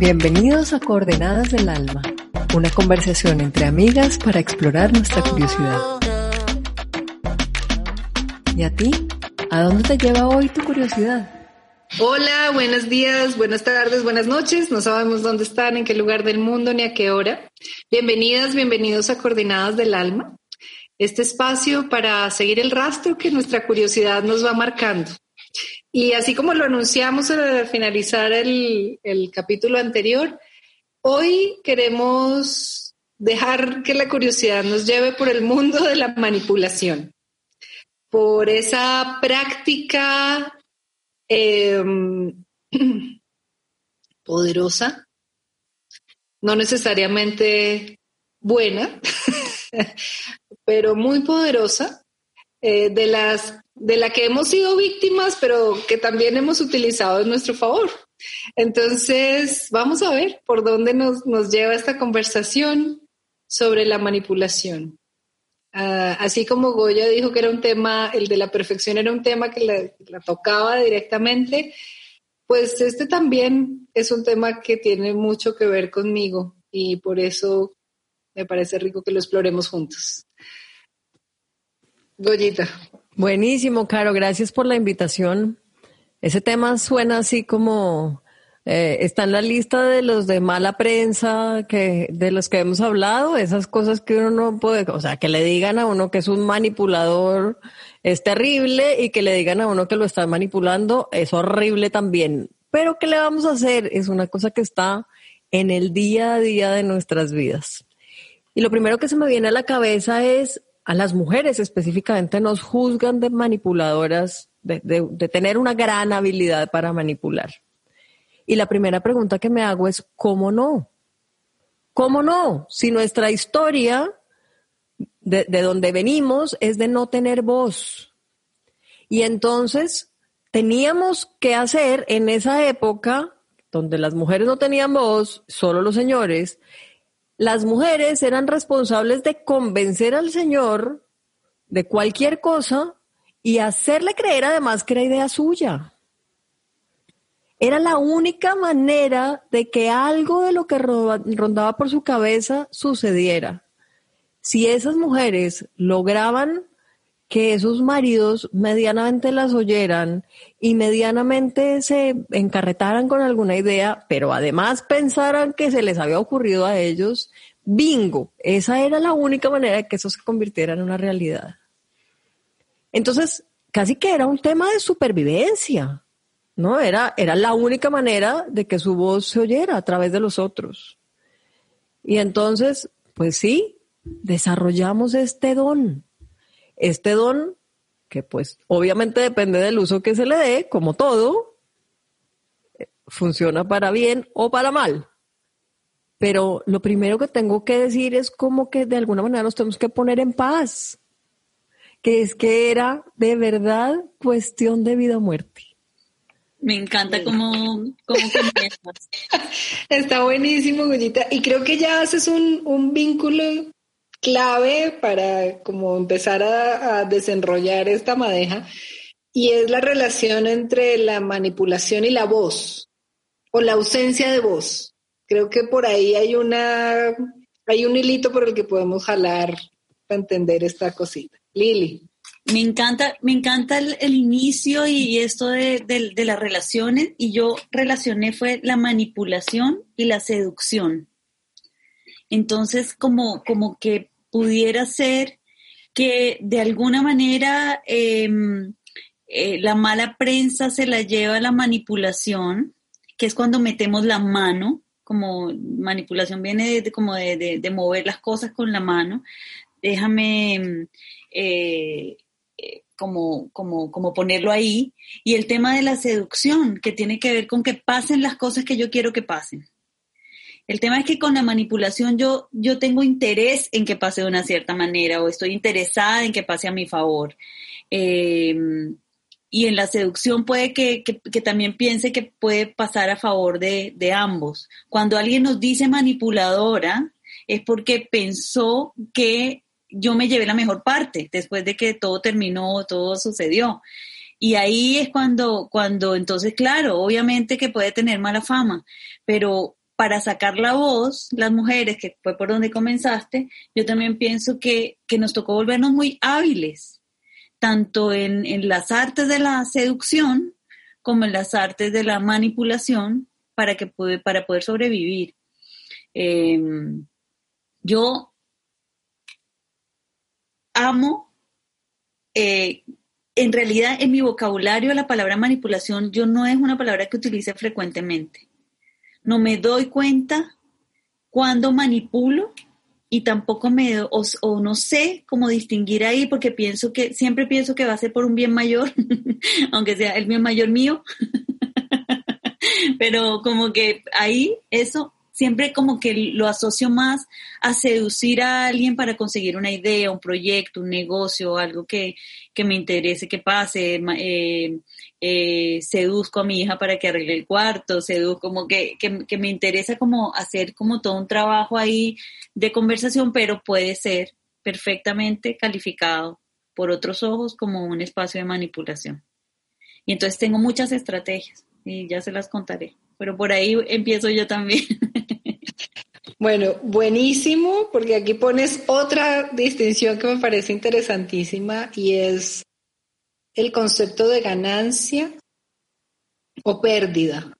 Bienvenidos a Coordenadas del Alma, una conversación entre amigas para explorar nuestra curiosidad. ¿Y a ti? ¿A dónde te lleva hoy tu curiosidad? Hola, buenos días, buenas tardes, buenas noches. No sabemos dónde están, en qué lugar del mundo ni a qué hora. Bienvenidas, bienvenidos a Coordenadas del Alma, este espacio para seguir el rastro que nuestra curiosidad nos va marcando. Y así como lo anunciamos al finalizar el, capítulo anterior, hoy queremos dejar que la curiosidad nos lleve por el mundo de la manipulación, por esa práctica em, poderosa, no necesariamente buena, pero muy poderosa, eh, de las de la que hemos sido víctimas, pero que también hemos utilizado en nuestro favor. Entonces, vamos a ver por dónde nos, lleva esta conversación sobre la manipulación. Ah, así como Goya dijo que era un tema, el de la perfección era un tema que la, la tocaba directamente, pues este también es un tema que tiene mucho que ver conmigo y por eso me parece rico que lo exploremos juntos. Goyita. Buenísimo, Caro, gracias por la invitación. Ese tema suena así como eh, está en la lista de los de mala prensa que de los que hemos hablado, esas cosas que uno no puede, o sea, que le digan a uno que es un manipulador es terrible y que le digan a uno que lo están manipulando es horrible también. Pero ¿qué le vamos a hacer? Es una cosa que está en el día a día de nuestras vidas. Y lo primero que se me viene a la cabeza es a las mujeres específicamente nos juzgan de manipuladoras, de, tener una gran habilidad para manipular. Y la primera pregunta que me hago es, ¿cómo no? ¿Cómo no? Si nuestra historia de, de, donde venimos es de no tener voz. Y entonces teníamos que hacer en esa época, donde las mujeres no tenían voz, solo los señores, las mujeres eran responsables de convencer al Señor de cualquier cosa y hacerle creer además que era idea suya. Era la única manera de que algo de lo que rondaba por su cabeza sucediera. Si esas mujeres lograban que esos maridos medianamente las oyeran y medianamente se encarretaran con alguna idea, pero además pensaran que se les había ocurrido a ellos, bingo, esa era la única manera de que eso se convirtiera en una realidad. Entonces, casi que era un tema de supervivencia, ¿no? Era, era la única manera de que su voz se oyera a través de los otros. Y entonces, pues sí, desarrollamos este don este don, que pues obviamente depende del uso que se le dé, como todo, funciona para bien o para mal. Pero lo primero que tengo que decir es como que de alguna manera nos tenemos que poner en paz, que es que era de verdad cuestión de vida o muerte. Me encanta cómo, cómo Está buenísimo, Gullita. Y creo que ya haces un, un vínculo clave para como empezar a, desenrollar esta madeja y es la relación entre la manipulación y la voz o la ausencia de voz. Creo que por ahí hay una hay un hilito por el que podemos jalar para entender esta cosita. Lili. Me encanta, me encanta el, inicio y esto de, de, las relaciones y yo relacioné fue la manipulación y la seducción. Entonces, como, como que pudiera ser que de alguna manera em, eh, la mala prensa se la lleva a la manipulación, que es cuando metemos la mano, como manipulación viene de, como de, mover las cosas con la mano. Déjame em, eh, eh, como, como, como ponerlo ahí. Y el tema de la seducción, que tiene que ver con que pasen las cosas que yo quiero que pasen. El tema es que con la manipulación yo, yo tengo interés en que pase de una cierta manera o estoy interesada en que pase a mi favor. Em, y en la seducción puede que, también piense que puede pasar a favor de, de, ambos. Cuando alguien nos dice manipuladora, es porque pensó que yo me llevé la mejor parte después de que todo terminó, todo sucedió. Y ahí es cuando, cuando entonces, claro, obviamente que puede tener mala fama, pero para sacar la voz, las mujeres, que fue por donde comenzaste, yo también pienso que, que nos tocó volvernos muy hábiles, tanto en, en, las artes de la seducción como en las artes de la manipulación para, que puede, para poder sobrevivir. Eh, yo amo, eh, en realidad en mi vocabulario la palabra manipulación yo no es una palabra que utilice frecuentemente no me doy cuenta cuando manipulo y tampoco me o, o, no sé cómo distinguir ahí porque pienso que siempre pienso que va a ser por un bien mayor, aunque sea el bien mayor mío. Pero como que ahí eso siempre como que lo asocio más a seducir a alguien para conseguir una idea, un proyecto, un negocio, algo que, que me interese que pase, eh, eh, seduzco a mi hija para que arregle el cuarto, seduzco como que, que, que me interesa como hacer como todo un trabajo ahí de conversación, pero puede ser perfectamente calificado por otros ojos como un espacio de manipulación. Y entonces tengo muchas estrategias y ya se las contaré, pero por ahí empiezo yo también. Bueno, buenísimo, porque aquí pones otra distinción que me parece interesantísima y es el concepto de ganancia o pérdida.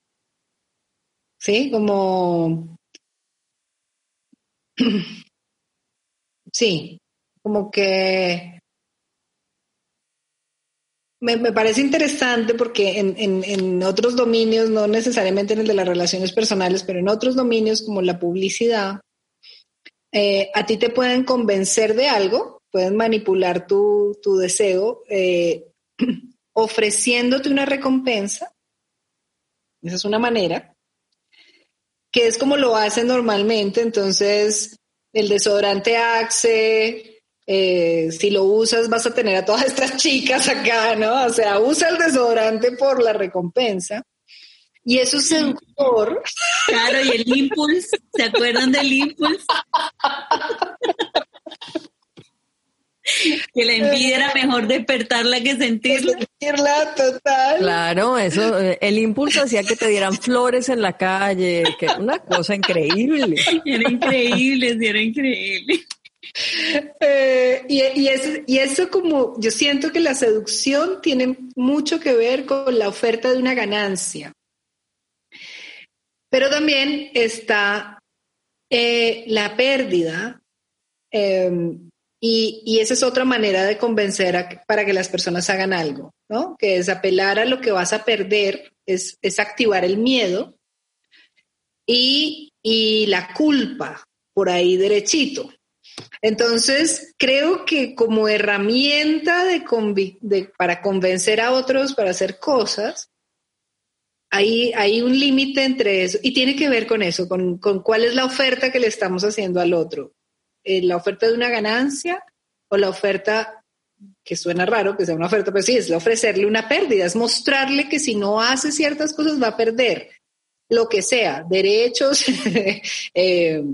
¿Sí? Como... Sí, como que me, parece interesante porque en, en, otros dominios, no necesariamente en el de las relaciones personales, pero en otros dominios como la publicidad, eh, a ti te pueden convencer de algo, pueden manipular tu, tu deseo eh, ofreciéndote una recompensa. Esa es una manera, que es como lo hacen normalmente. Entonces, el desodorante Axe, eh, si lo usas vas a tener a todas estas chicas acá, ¿no? O sea, usa el desodorante por la recompensa. Y eso es seductor. Claro, y el impulse, ¿se acuerdan del impulse? que la envidia era mejor despertarla que sentirla. Sentirla total. Claro, eso, el impulso hacía que te dieran flores en la calle, que una cosa increíble. Era increíble, sí, era increíble. Eh, y, y, eso, como yo siento que la seducción tiene mucho que ver con la oferta de una ganancia. Pero también está eh, la pérdida. Em, y, esa es otra manera de convencer para que las personas hagan algo, ¿no? Que es apelar a lo que vas a perder, es, es activar el miedo y, y la culpa por ahí derechito. Entonces, creo que como herramienta de, para convencer a otros para hacer cosas, hay, hay un límite entre eso y tiene que ver con eso, con, cuál es la oferta que le estamos haciendo al otro. Eh, la oferta de una ganancia o la oferta, que suena raro que sea una oferta, pero sí, es ofrecerle una pérdida, es mostrarle que si no hace ciertas cosas va a perder lo que sea, derechos, eh,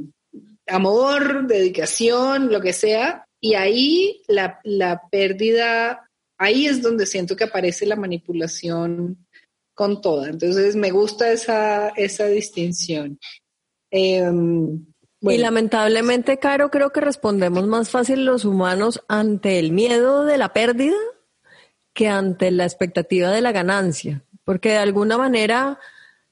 amor, dedicación, lo que sea, y ahí la, pérdida, ahí es donde siento que aparece la manipulación con toda. Entonces me gusta esa, esa distinción. Y lamentablemente, Caro, creo que respondemos más fácil los humanos ante el miedo de la pérdida que ante la expectativa de la ganancia, porque de alguna manera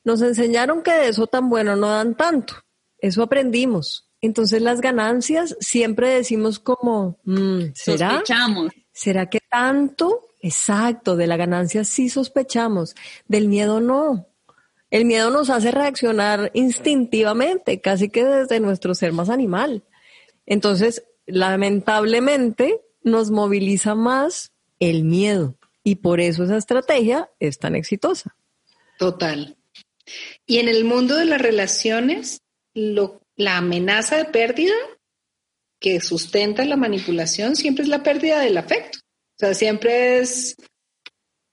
nos enseñaron que de eso tan bueno no dan tanto. Eso aprendimos. Entonces las ganancias siempre decimos como, mm, ¿será? Sospechamos. ¿Será que tanto? Exacto, de la ganancia sí sospechamos, del miedo no. El miedo nos hace reaccionar instintivamente, casi que desde nuestro ser más animal. Entonces, lamentablemente, nos moviliza más el miedo y por eso esa estrategia es tan exitosa. Total. Y en el mundo de las relaciones, la amenaza de pérdida que sustenta la manipulación siempre es la pérdida del afecto. O sea, siempre es,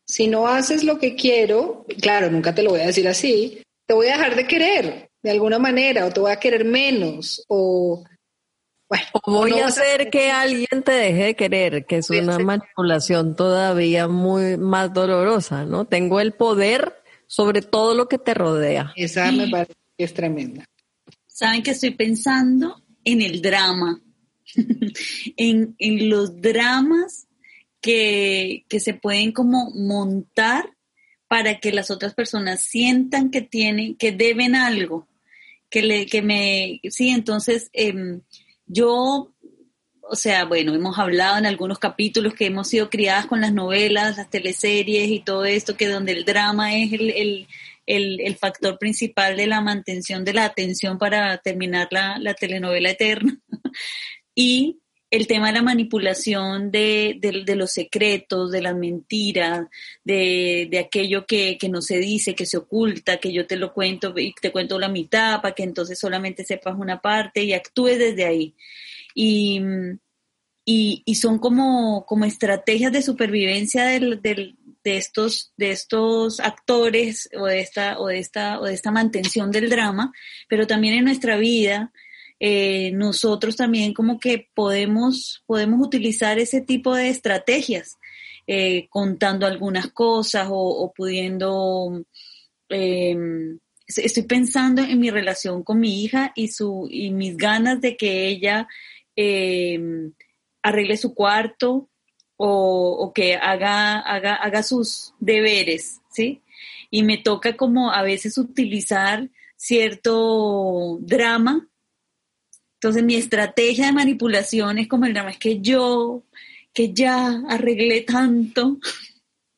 si no haces lo que quiero, claro, nunca te lo voy a decir así, te voy a dejar de querer de alguna manera, o te voy a querer menos, o... Bueno, voy a hacer que alguien te deje de querer, que es una manipulación todavía muy más dolorosa, ¿no? Tengo el poder sobre todo lo que te rodea. Esa me parece que es tremenda. Saben que estoy pensando en el drama, en, en, los dramas que, que se pueden como montar para que las otras personas sientan que tienen, que deben algo, que le, que me, sí, entonces em, yo, o sea, bueno, hemos hablado en algunos capítulos que hemos sido criadas con las novelas, las teleseries y todo esto, que donde el drama es el, el, el, el factor principal de la mantención de la atención para terminar la, la telenovela eterna. y el tema de la manipulación de, de, los secretos, de las mentiras, de, de aquello que, que, no se dice, que se oculta, que yo te lo cuento y te cuento la mitad para que entonces solamente sepas una parte y actúes desde ahí. Y, y, y son como, como estrategias de supervivencia del, del, de estos, de estos actores o de esta, o de esta, o de esta mantención del drama, pero también en nuestra vida eh, nosotros también como que podemos, podemos utilizar ese tipo de estrategias, eh, contando algunas cosas o, pudiendo... Em, estoy pensando en mi relación con mi hija y, su, y mis ganas de que ella em, arregle su cuarto o, o que haga, haga, haga sus deberes, ¿sí? Y me toca como a veces utilizar cierto drama entonces mi estrategia de manipulación es como el drama, es que yo, que ya arreglé tanto,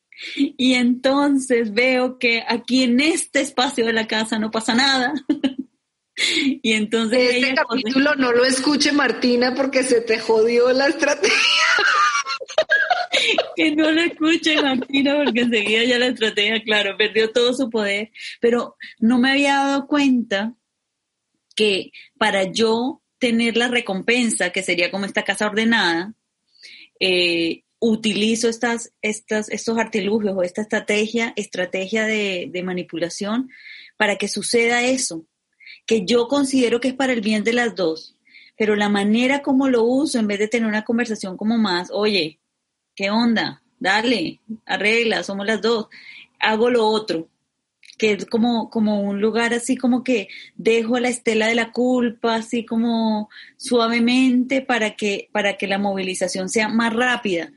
y entonces veo que aquí en este espacio de la casa no pasa nada. y entonces... Este capítulo no lo escuche Martina porque se te jodió la estrategia. que no lo escuche Martina porque enseguida ya la estrategia, claro, perdió todo su poder. Pero no me había dado cuenta que para yo tener la recompensa, que sería como esta casa ordenada, eh, utilizo estas, estos artilugios o esta estrategia, estrategia de, de manipulación para que suceda eso, que yo considero que es para el bien de las dos, pero la manera como lo uso, en vez de tener una conversación como más, oye, ¿qué onda? Dale, arregla, somos las dos, hago lo otro que es como, como un lugar así como que dejo la estela de la culpa, así como suavemente para que, para que la movilización sea más rápida.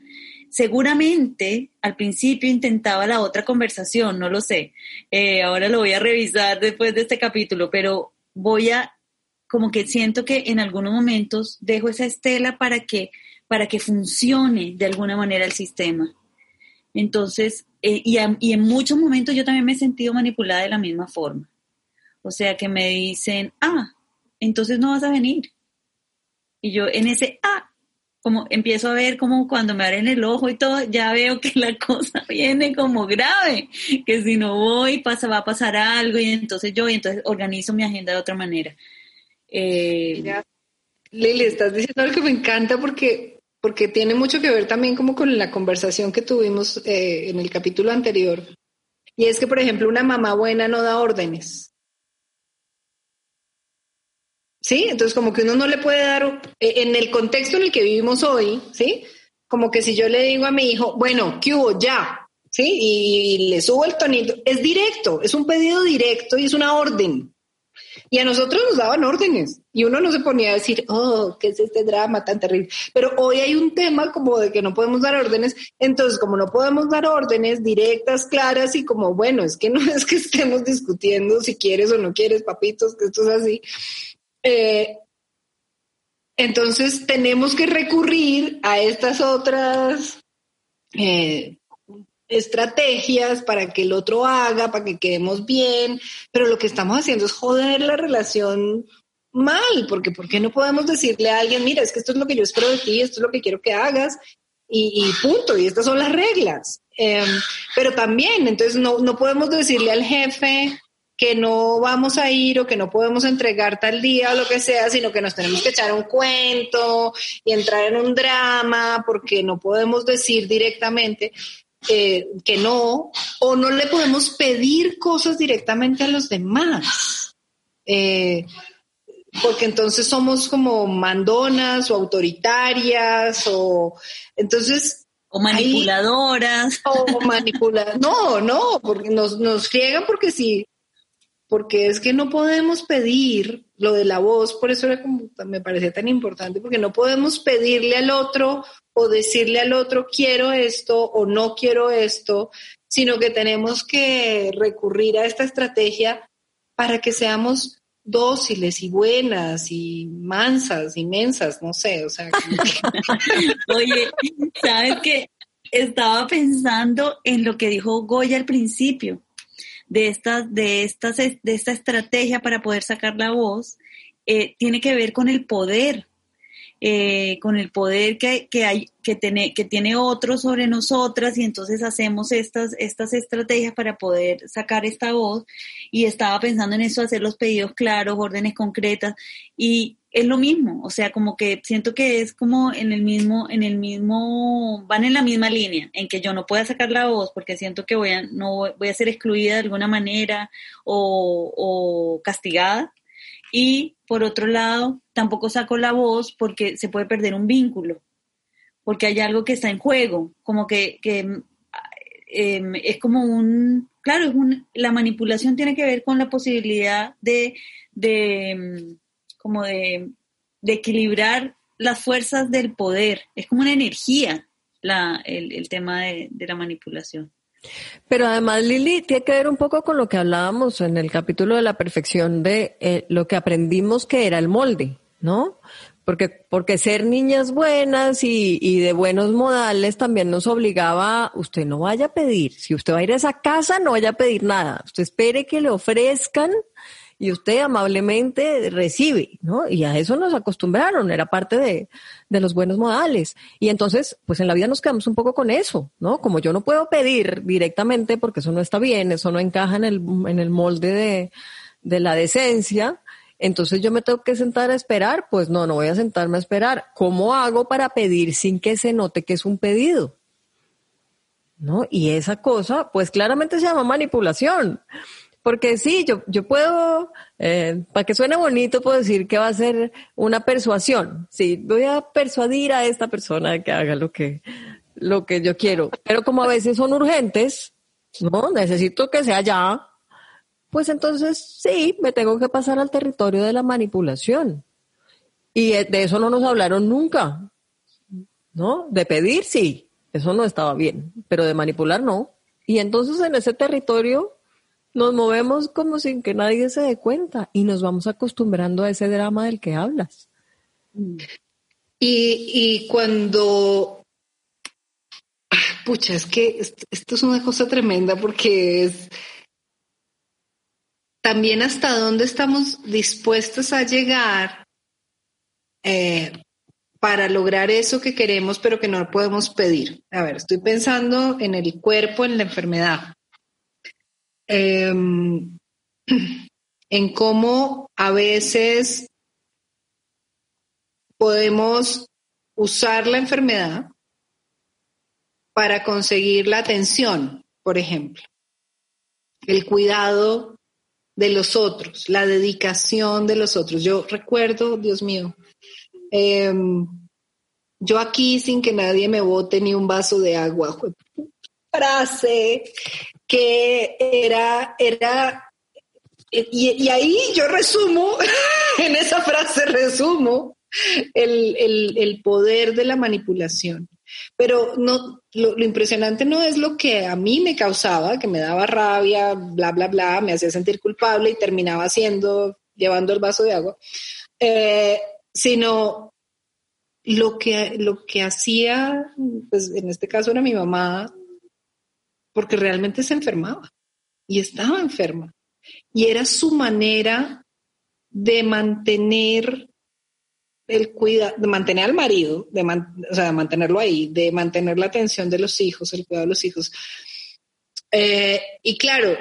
Seguramente al principio intentaba la otra conversación, no lo sé. Eh, ahora lo voy a revisar después de este capítulo, pero voy a, como que siento que en algunos momentos dejo esa estela para que, para que funcione de alguna manera el sistema. Entonces, eh, y, en muchos momentos yo también me he sentido manipulada de la misma forma. O sea, que me dicen, ah, entonces no vas a venir. Y yo en ese, ah, como empiezo a ver como cuando me abren el ojo y todo, ya veo que la cosa viene como grave, que si no voy pasa, va a pasar algo y entonces yo, y entonces organizo mi agenda de otra manera. Eh, Lili, estás diciendo algo que me encanta porque porque tiene mucho que ver también como con la conversación que tuvimos eh, en el capítulo anterior. Y es que, por ejemplo, una mamá buena no da órdenes. ¿Sí? Entonces, como que uno no le puede dar, eh, en el contexto en el que vivimos hoy, ¿sí? Como que si yo le digo a mi hijo, bueno, ¿qué hubo? Ya, ¿sí? Y, y le subo el tonito, es directo, es un pedido directo y es una orden. Y a nosotros nos daban órdenes y uno no se ponía a decir, oh, ¿qué es este drama tan terrible? Pero hoy hay un tema como de que no podemos dar órdenes, entonces como no podemos dar órdenes directas, claras y como, bueno, es que no es que estemos discutiendo si quieres o no quieres, papitos, que esto es así. Eh, entonces tenemos que recurrir a estas otras eh, estrategias para que el otro haga, para que quedemos bien, pero lo que estamos haciendo es joder la relación mal, porque ¿por qué no podemos decirle a alguien, mira, es que esto es lo que yo espero de ti, esto es lo que quiero que hagas, y, punto, y estas son las reglas. Em, pero también, entonces no, no podemos decirle al jefe que no vamos a ir o que no podemos entregar tal día o lo que sea, sino que nos tenemos que echar un cuento y entrar en un drama porque no podemos decir directamente, eh, que no, o no le podemos pedir cosas directamente a los demás. Eh, porque entonces somos como mandonas o autoritarias o entonces o manipuladoras o manipuladoras no no porque nos nos friegan porque si porque es que no podemos pedir lo de la voz, por eso era como, me parecía tan importante, porque no podemos pedirle al otro o decirle al otro quiero esto o no quiero esto, sino que tenemos que recurrir a esta estrategia para que seamos dóciles y buenas y mansas, inmensas, no sé, o sea. Oye, ¿sabes qué? Estaba pensando en lo que dijo Goya al principio, de esta, de estas, de esta estrategia para poder sacar la voz, eh, tiene que ver con el poder, eh, con el poder que, que hay, que, tiene, que tiene otro sobre nosotras y entonces hacemos estas, estas estrategias para poder sacar esta voz. Y estaba pensando en eso, hacer los pedidos claros, órdenes concretas y es lo mismo, o sea, como que siento que es como en el mismo, en el mismo, van en la misma línea, en que yo no pueda sacar la voz porque siento que voy a, no voy a ser excluida de alguna manera o, o castigada. Y por otro lado, tampoco saco la voz porque se puede perder un vínculo, porque hay algo que está en juego, como que, em, es como un, claro, es un, la manipulación tiene que ver con la posibilidad de, de em, como de, equilibrar las fuerzas del poder, es como una energía el, tema de la manipulación. Pero además, Lili, tiene que ver un poco con lo que hablábamos en el capítulo de la perfección de eh, lo que aprendimos que era el molde, ¿no? Porque, porque ser niñas buenas y, y de buenos modales también nos obligaba, usted no vaya a pedir, si usted va a ir a esa casa, no vaya a pedir nada, usted espere que le ofrezcan y usted amablemente recibe, ¿no? Y a eso nos acostumbraron, era parte de, de los buenos modales. Y entonces, pues en la vida nos quedamos un poco con eso, ¿no? Como yo no puedo pedir directamente porque eso no está bien, eso no encaja en el, en el molde de, de la decencia, entonces yo me tengo que sentar a esperar, pues no, no voy a sentarme a esperar. ¿Cómo hago para pedir sin que se note que es un pedido? ¿No? Y esa cosa, pues claramente se llama manipulación. Porque sí, yo, yo puedo, eh, para que suene bonito, puedo decir que va a ser una persuasión. Sí, voy a persuadir a esta persona que haga lo que, lo que yo quiero. Pero como a veces son urgentes, ¿no? Necesito que sea ya, pues entonces sí, me tengo que pasar al territorio de la manipulación. Y de eso no nos hablaron nunca, ¿no? De pedir sí, eso no estaba bien, pero de manipular no. Y entonces en ese territorio nos movemos como sin que nadie se dé cuenta y nos vamos acostumbrando a ese drama del que hablas. Y, cuando, pucha, es que esto es una cosa tremenda porque es también hasta dónde estamos dispuestos a llegar eh, para lograr eso que queremos pero que no podemos pedir. A ver, estoy pensando en el cuerpo, en la enfermedad. Em, en cómo a veces podemos usar la enfermedad para conseguir la atención, por ejemplo, el cuidado de los otros, la dedicación de los otros. Yo recuerdo, Dios mío, em, yo aquí sin que nadie me bote ni un vaso de agua, frase que era, era, y, ahí yo resumo, en esa frase resumo el, poder de la manipulación. Pero no, lo, impresionante no es lo que a mí me causaba, que me daba rabia, bla, bla, bla, me hacía sentir culpable y terminaba haciendo, llevando el vaso de agua, eh, sino lo que, lo que hacía, pues en este caso era mi mamá, porque realmente se enfermaba y estaba enferma. Y era su manera de mantener el cuidado, de mantener al marido, de o sea, de mantenerlo ahí, de mantener la atención de los hijos, el cuidado de los hijos. Eh, y claro,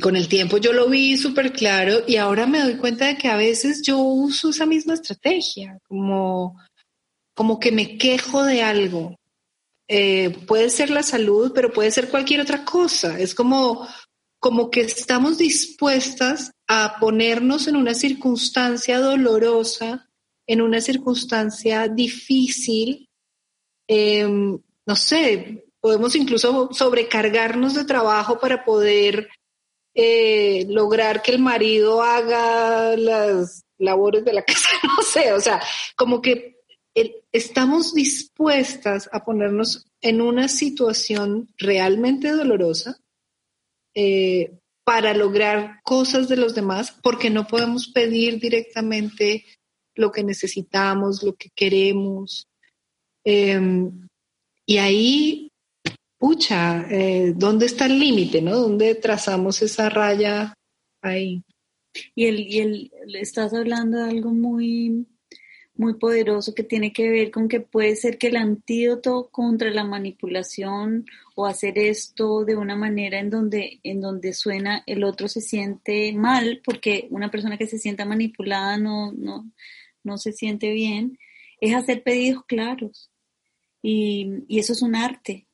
con el tiempo yo lo vi súper claro y ahora me doy cuenta de que a veces yo uso esa misma estrategia, como, como que me quejo de algo eh, puede ser la salud, pero puede ser cualquier otra cosa. Es como, como que estamos dispuestas a ponernos en una circunstancia dolorosa, en una circunstancia difícil. Em, no sé, podemos incluso sobrecargarnos de trabajo para poder eh, lograr que el marido haga las labores de la casa, no sé, o sea, como que estamos dispuestas a ponernos en una situación realmente dolorosa eh, para lograr cosas de los demás, porque no podemos pedir directamente lo que necesitamos, lo que queremos. Em, y ahí, pucha, eh, ¿dónde está el límite, no? ¿Dónde trazamos esa raya ahí? Y, el, y estás hablando de algo muy muy poderoso que tiene que ver con que puede ser que el antídoto contra la manipulación o hacer esto de una manera en donde, en donde suena el otro se siente mal, porque una persona que se sienta manipulada no, no, no se siente bien, es hacer pedidos claros. Y, y eso es un arte,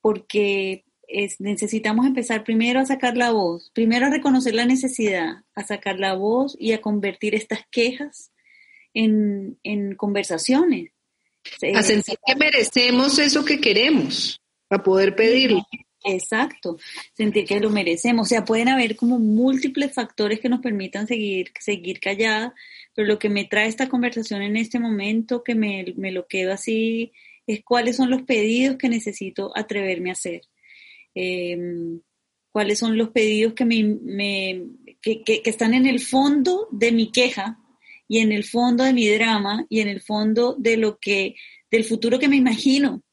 porque es, necesitamos empezar primero a sacar la voz, primero a reconocer la necesidad, a sacar la voz y a convertir estas quejas en, en conversaciones. A sentir que merecemos eso que queremos, para poder pedirlo. Exacto, sentir que lo merecemos. O sea, pueden haber como múltiples factores que nos permitan seguir, seguir callada, pero lo que me trae esta conversación en este momento, que me, me lo quedo así, es cuáles son los pedidos que necesito atreverme a hacer. Em, cuáles son los pedidos que, me, me que, que, que, están en el fondo de mi queja, y en el fondo de mi drama y en el fondo de lo que, del futuro que me imagino,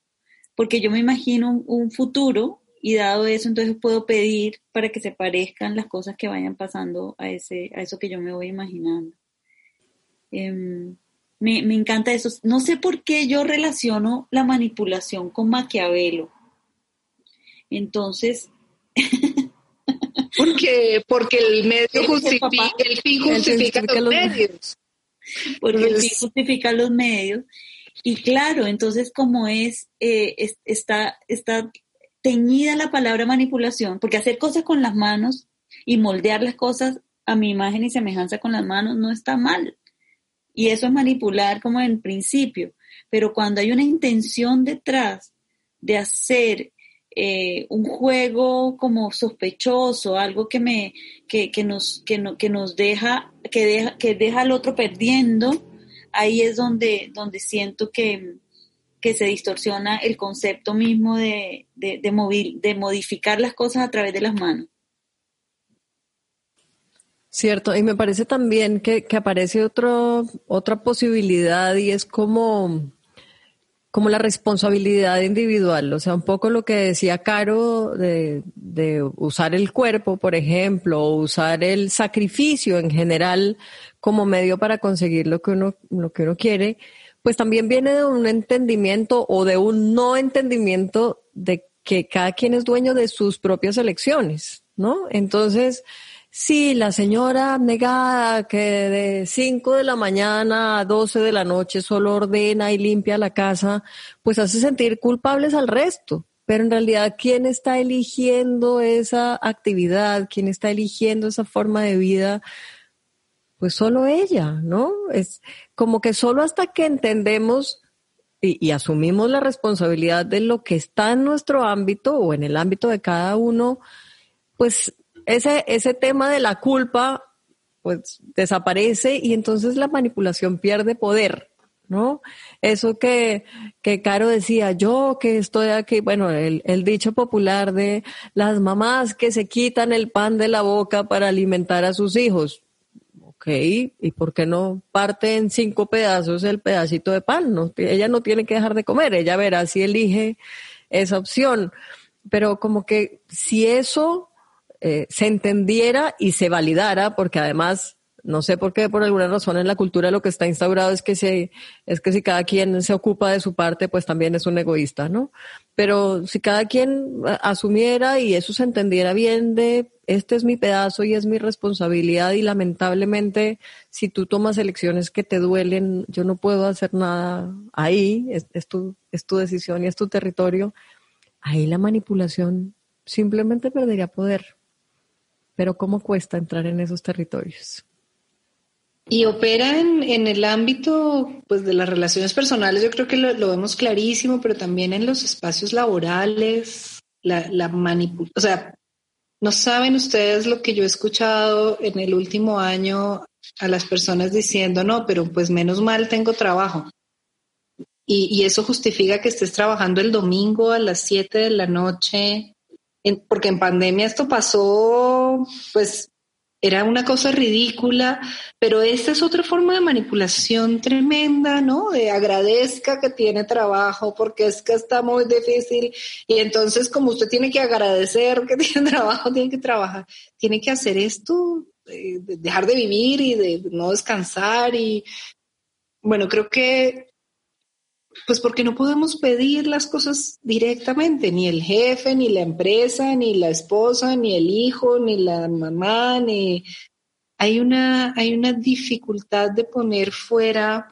porque yo me imagino un, futuro y dado eso entonces puedo pedir para que se parezcan las cosas que vayan pasando a, ese, a eso que yo me voy imaginando. Em, me, me, encanta eso. No sé por qué yo relaciono la manipulación con Maquiavelo. Entonces... porque, porque el medio justifica, el fin justifica, los, medios porque el fin justifica los medios. Y claro, entonces como es, eh, está, está teñida la palabra manipulación, porque hacer cosas con las manos y moldear las cosas a mi imagen y semejanza con las manos no está mal. Y eso es manipular como en principio. Pero cuando hay una intención detrás de hacer eh, un juego como sospechoso, algo que me que, que nos que, no, que nos deja que deja que deja al otro perdiendo, ahí es donde donde siento que, que se distorsiona el concepto mismo de, de, de, de modificar las cosas a través de las manos. Cierto, y me parece también que, que aparece otro, otra posibilidad y es como como la responsabilidad individual, o sea, un poco lo que decía Caro de, usar el cuerpo, por ejemplo, o usar el sacrificio en general como medio para conseguir lo que uno, lo que uno quiere, pues también viene de un entendimiento o de un no entendimiento de que cada quien es dueño de sus propias elecciones, ¿no? Entonces, Sí, la señora negada que de 5 de la mañana a 12 de la noche solo ordena y limpia la casa, pues hace sentir culpables al resto. Pero en realidad, ¿quién está eligiendo esa actividad? ¿Quién está eligiendo esa forma de vida? Pues solo ella, ¿no? Es como que solo hasta que entendemos y, y, asumimos la responsabilidad de lo que está en nuestro ámbito o en el ámbito de cada uno, pues ese, ese tema de la culpa pues desaparece y entonces la manipulación pierde poder, ¿no? Eso que, que Caro decía, yo que estoy aquí, bueno, el, el dicho popular de las mamás que se quitan el pan de la boca para alimentar a sus hijos. Ok, ¿y por qué no parte cinco pedazos el pedacito de pan? No, ella no tiene que dejar de comer, ella verá si elige esa opción. Pero como que si eso eh, se entendiera y se validara, porque además, no sé por qué, por alguna razón en la cultura lo que está instaurado es que, se, es que si cada quien se ocupa de su parte, pues también es un egoísta, ¿no? Pero si cada quien asumiera y eso se entendiera bien de este es mi pedazo y es mi responsabilidad y lamentablemente si tú tomas elecciones que te duelen, yo no puedo hacer nada ahí, es, es, tu, es tu decisión y es tu territorio, ahí la manipulación simplemente perdería poder pero ¿cómo cuesta entrar en esos territorios? Y opera en, el ámbito pues, de las relaciones personales, yo creo que lo, vemos clarísimo, pero también en los espacios laborales, la, la manipulación, o sea, no saben ustedes lo que yo he escuchado en el último año a las personas diciendo, no, pero pues menos mal tengo trabajo. Y, eso justifica que estés trabajando el domingo a las 7 de la noche, porque en pandemia esto pasó, pues era una cosa ridícula, pero esta es otra forma de manipulación tremenda, ¿no? De agradezca que tiene trabajo porque es que está muy difícil y entonces como usted tiene que agradecer que tiene trabajo, tiene que trabajar, tiene que hacer esto, eh, dejar de vivir y de no descansar y bueno, creo que pues porque no podemos pedir las cosas directamente, ni el jefe, ni la empresa, ni la esposa, ni el hijo, ni la mamá, ni hay una, hay una dificultad de poner fuera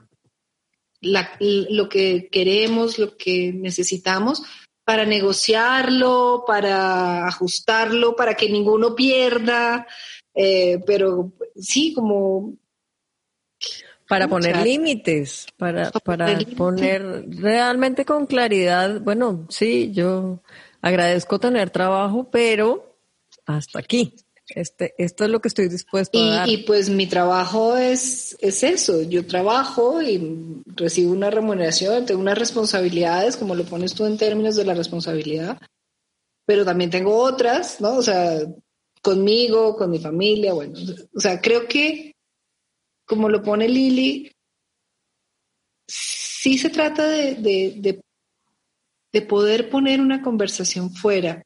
lo que queremos, lo que necesitamos, para negociarlo, para ajustarlo, para que ninguno pierda. Eh, pero sí, como para poner límites, para, para poner realmente con claridad, bueno, sí, yo agradezco tener trabajo, pero hasta aquí. Este, esto es lo que estoy dispuesto a dar. Y pues mi trabajo es, es eso, yo trabajo y recibo una remuneración, tengo unas responsabilidades, como lo pones tú en términos de la responsabilidad, pero también tengo otras, ¿no? O sea, conmigo, con mi familia, bueno, o sea, creo que como lo pone Lili, sí se trata de, de, poder poner una conversación fuera.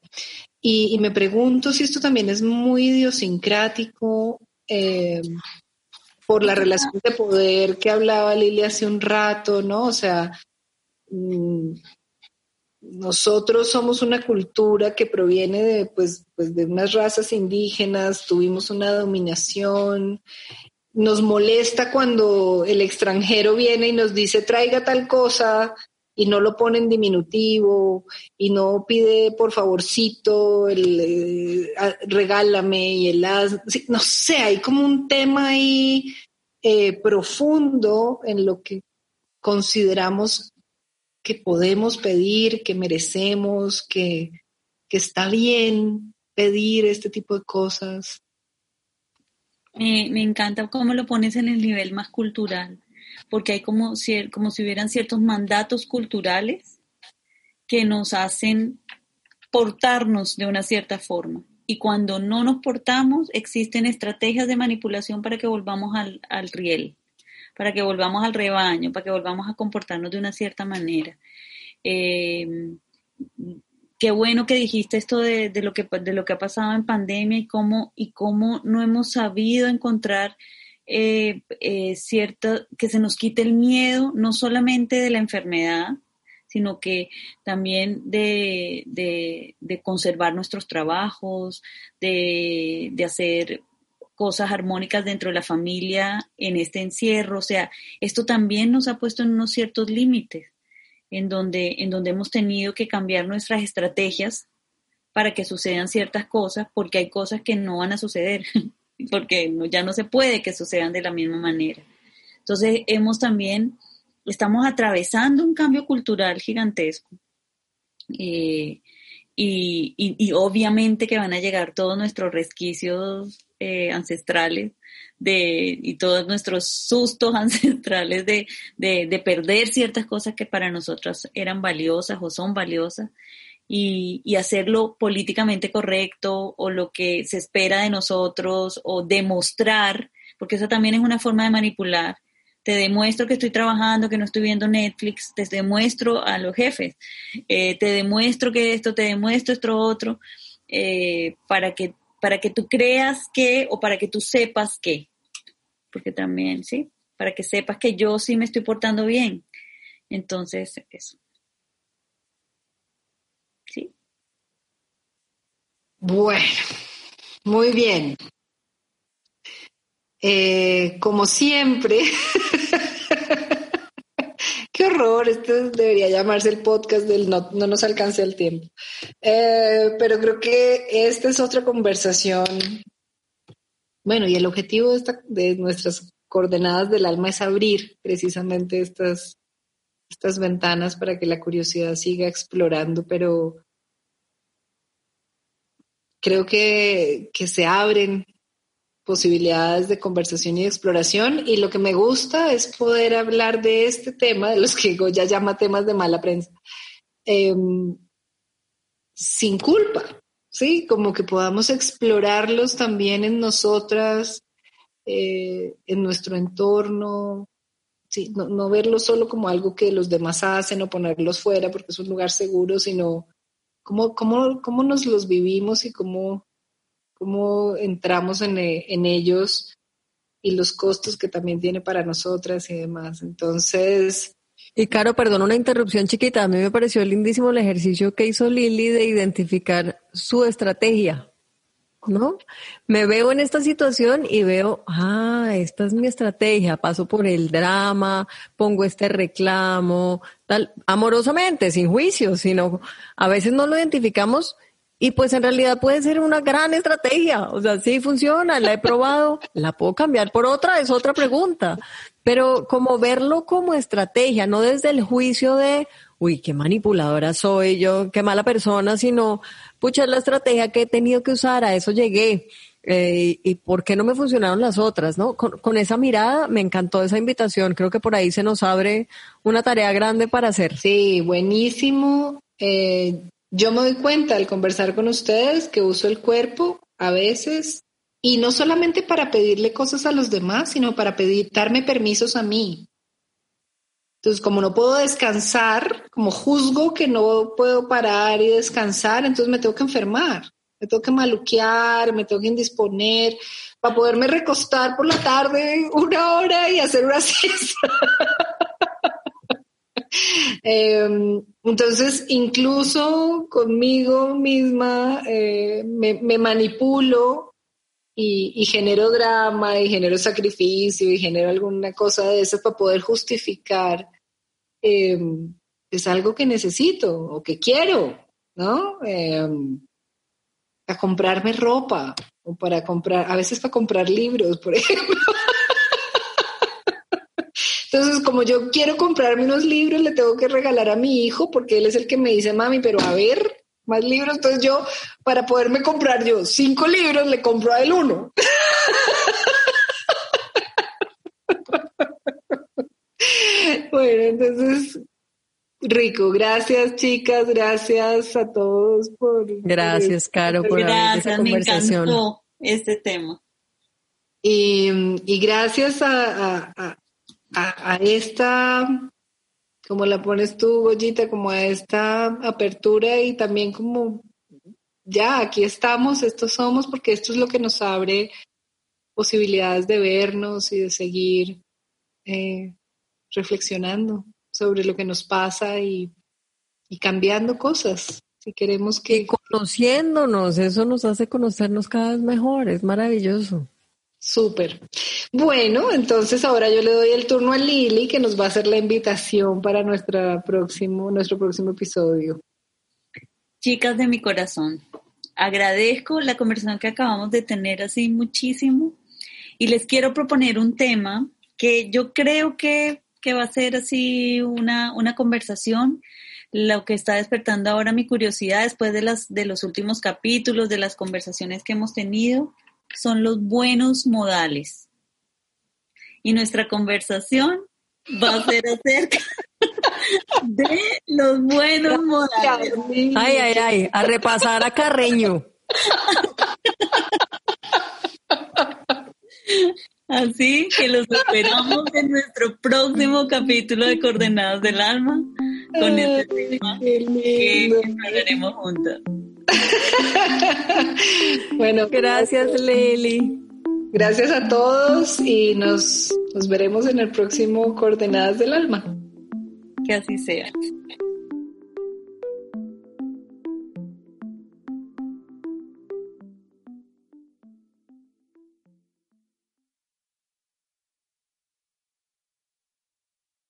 Y, me pregunto si esto también es muy idiosincrático eh, por la relación de poder que hablaba Lili hace un rato, ¿no? O sea, mm, nosotros somos una cultura que proviene de, pues, pues, de unas razas indígenas, tuvimos una dominación nos molesta cuando el extranjero viene y nos dice traiga tal cosa y no lo pone en diminutivo y no pide por favorcito, el, eh, regálame y el no sé, hay como un tema ahí eh, profundo en lo que consideramos que podemos pedir, que merecemos, que, que está bien pedir este tipo de cosas. Me, encanta cómo lo pones en el nivel más cultural, porque hay como, como si hubieran ciertos mandatos culturales que nos hacen portarnos de una cierta forma. Y cuando no nos portamos, existen estrategias de manipulación para que volvamos al, riel, para que volvamos al rebaño, para que volvamos a comportarnos de una cierta manera. Eh, qué bueno que dijiste esto de, lo que, de lo que ha pasado en pandemia y cómo, y cómo no hemos sabido encontrar eh, eh, cierto, que se nos quite el miedo, no solamente de la enfermedad, sino que también de, de, conservar nuestros trabajos, de, de hacer cosas armónicas dentro de la familia en este encierro. O sea, esto también nos ha puesto en unos ciertos límites en donde, en donde hemos tenido que cambiar nuestras estrategias para que sucedan ciertas cosas, porque hay cosas que no van a suceder, porque ya no se puede que sucedan de la misma manera. Entonces, hemos también, estamos atravesando un cambio cultural gigantesco. Eh, y, obviamente que van a llegar todos nuestros resquicios eh, ancestrales de, y todos nuestros sustos ancestrales de, de, perder ciertas cosas que para nosotros eran valiosas o son valiosas y, y hacerlo políticamente correcto o lo que se espera de nosotros o demostrar, porque eso también es una forma de manipular. Te demuestro que estoy trabajando, que no estoy viendo Netflix, te demuestro a los jefes, eh, te demuestro que esto, te demuestro esto otro, eh, para que para que tú creas que o para que tú sepas que porque también, ¿sí? Para que sepas que yo sí me estoy portando bien. Entonces, eso. ¿Sí? Bueno, muy bien. Eh, como siempre, qué horror, esto debería llamarse el podcast del no, no nos alcance el tiempo. Eh, pero creo que esta es otra conversación bueno, y el objetivo de, esta, de nuestras coordenadas del alma es abrir precisamente estas, estas ventanas para que la curiosidad siga explorando, pero creo que, que se abren posibilidades de conversación y exploración y lo que me gusta es poder hablar de este tema, de los que ya llama temas de mala prensa, em, sin culpa, ¿sí? Como que podamos explorarlos también en nosotras, eh, en nuestro entorno, ¿sí? No, no verlo solo como algo que los demás hacen o ponerlos fuera porque es un lugar seguro, sino cómo, cómo, cómo nos los vivimos y cómo cómo entramos en, eh, en, ellos y los costos que también tiene para nosotras y demás. Entonces... Y Caro, perdón una interrupción chiquita, a mí me pareció lindísimo el ejercicio que hizo Lili de identificar su estrategia, ¿no? Me veo en esta situación y veo, ah, esta es mi estrategia, paso por el drama, pongo este reclamo, tal, amorosamente, sin juicio, sino a veces no lo identificamos y pues en realidad puede ser una gran estrategia. O sea, sí funciona, la he probado, la puedo cambiar por otra, es otra pregunta. Pero como verlo como estrategia, no desde el juicio de, uy, qué manipuladora soy yo, qué mala persona, sino, pucha, es la estrategia que he tenido que usar, a eso llegué. Eh, y por qué no me funcionaron las otras, ¿no? Con, con, esa mirada me encantó esa invitación. Creo que por ahí se nos abre una tarea grande para hacer. Sí, buenísimo. Eh, yo me doy cuenta al conversar con ustedes que uso el cuerpo a veces y no solamente para pedirle cosas a los demás, sino para pedir, darme permisos a mí. Entonces, como no puedo descansar, como juzgo que no puedo parar y descansar, entonces me tengo que enfermar, me tengo que maluquear, me tengo que indisponer para poderme recostar por la tarde una hora y hacer una siesta. Em, entonces, incluso conmigo misma eh, me, manipulo y, genero drama y genero sacrificio y genero alguna cosa de eso para poder justificar em, es algo que necesito o que quiero, ¿no? Em, a comprarme ropa o para comprar, a veces para comprar libros, por ejemplo. Entonces, como yo quiero comprarme unos libros, le tengo que regalar a mi hijo porque él es el que me dice, mami, pero a ver, más libros. Entonces yo, para poderme comprar yo cinco libros, le compro a él uno. bueno, entonces, rico. Gracias, chicas. Gracias a todos por. Gracias, Caro, por gracias, me encantó este tema. Y, gracias a, esta, como la pones tú, Goyita, como a esta apertura y también como, ya, aquí estamos, estos somos, porque esto es lo que nos abre posibilidades de vernos y de seguir eh, reflexionando sobre lo que nos pasa y, y cambiando cosas. Si queremos que... Conociéndonos, eso nos hace conocernos cada vez mejor, es maravilloso. Súper. Bueno, entonces ahora yo le doy el turno a Lili que nos va a hacer la invitación para nuestra próximo, nuestro próximo episodio. Chicas de mi corazón, agradezco la conversación que acabamos de tener así muchísimo y les quiero proponer un tema que yo creo que, que va a ser así una, una conversación lo que está despertando ahora mi curiosidad después de, las, de los últimos capítulos, de las conversaciones que hemos tenido, son los buenos modales. Y nuestra conversación va a ser acerca de los buenos modales. Ay, ay, ay, a repasar a Carreño. Así que los esperamos en nuestro próximo capítulo de Coordenadas del Alma con este tema que hablaremos juntas. bueno, gracias Leli. Gracias a todos y nos, nos veremos en el próximo Coordenadas del Alma. Que así sea.